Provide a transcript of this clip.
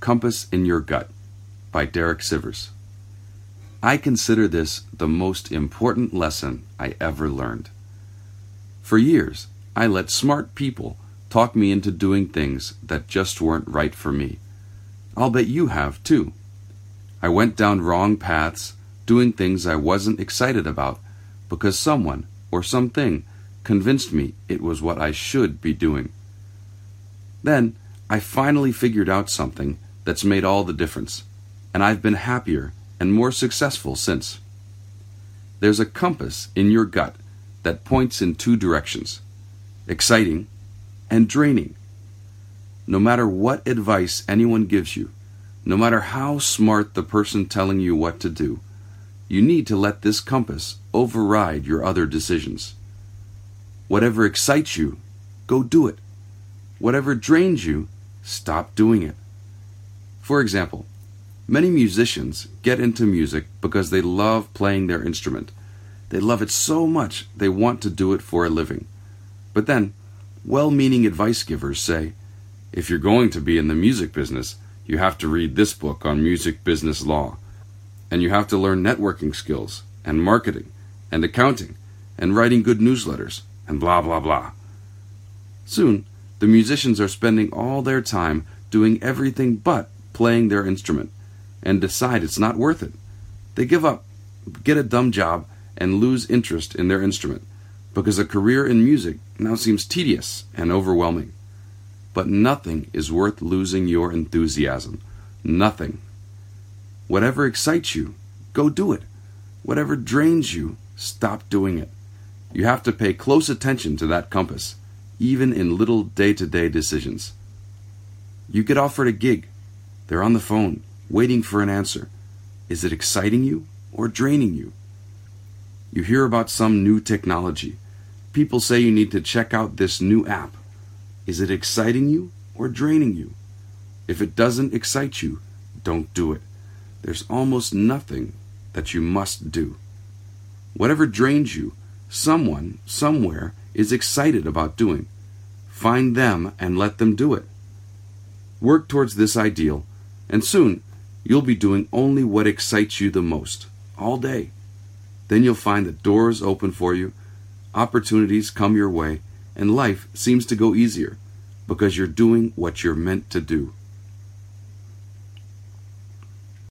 Compass in Your Gut by Derek Sivers. I consider this the most important lesson I ever learned. For years, I let smart people talk me into doing things that just weren't right for me. I'll bet you have too. I went down wrong paths, doing things I wasn't excited about because someone or something convinced me it was what I should be doing. Then I finally figured out something that's made all the difference, and I've been happier and more successful since. There's a compass in your gut that points in two directions exciting and draining. No matter what advice anyone gives you, no matter how smart the person telling you what to do, you need to let this compass override your other decisions. Whatever excites you, go do it. Whatever drains you, stop doing it. For example, many musicians get into music because they love playing their instrument. They love it so much they want to do it for a living. But then, well meaning advice givers say, if you're going to be in the music business, you have to read this book on music business law. And you have to learn networking skills, and marketing, and accounting, and writing good newsletters, and blah blah blah. Soon, the musicians are spending all their time doing everything but playing their instrument and decide it's not worth it. They give up, get a dumb job, and lose interest in their instrument because a career in music now seems tedious and overwhelming. But nothing is worth losing your enthusiasm. Nothing. Whatever excites you, go do it. Whatever drains you, stop doing it. You have to pay close attention to that compass, even in little day to day decisions. You get offered a gig. They're on the phone, waiting for an answer. Is it exciting you or draining you? You hear about some new technology. People say you need to check out this new app. Is it exciting you or draining you? If it doesn't excite you, don't do it. There's almost nothing that you must do. Whatever drains you, someone, somewhere, is excited about doing. Find them and let them do it. Work towards this ideal, and soon you'll be doing only what excites you the most, all day. Then you'll find the doors open for you, opportunities come your way, and life seems to go easier because you're doing what you're meant to do.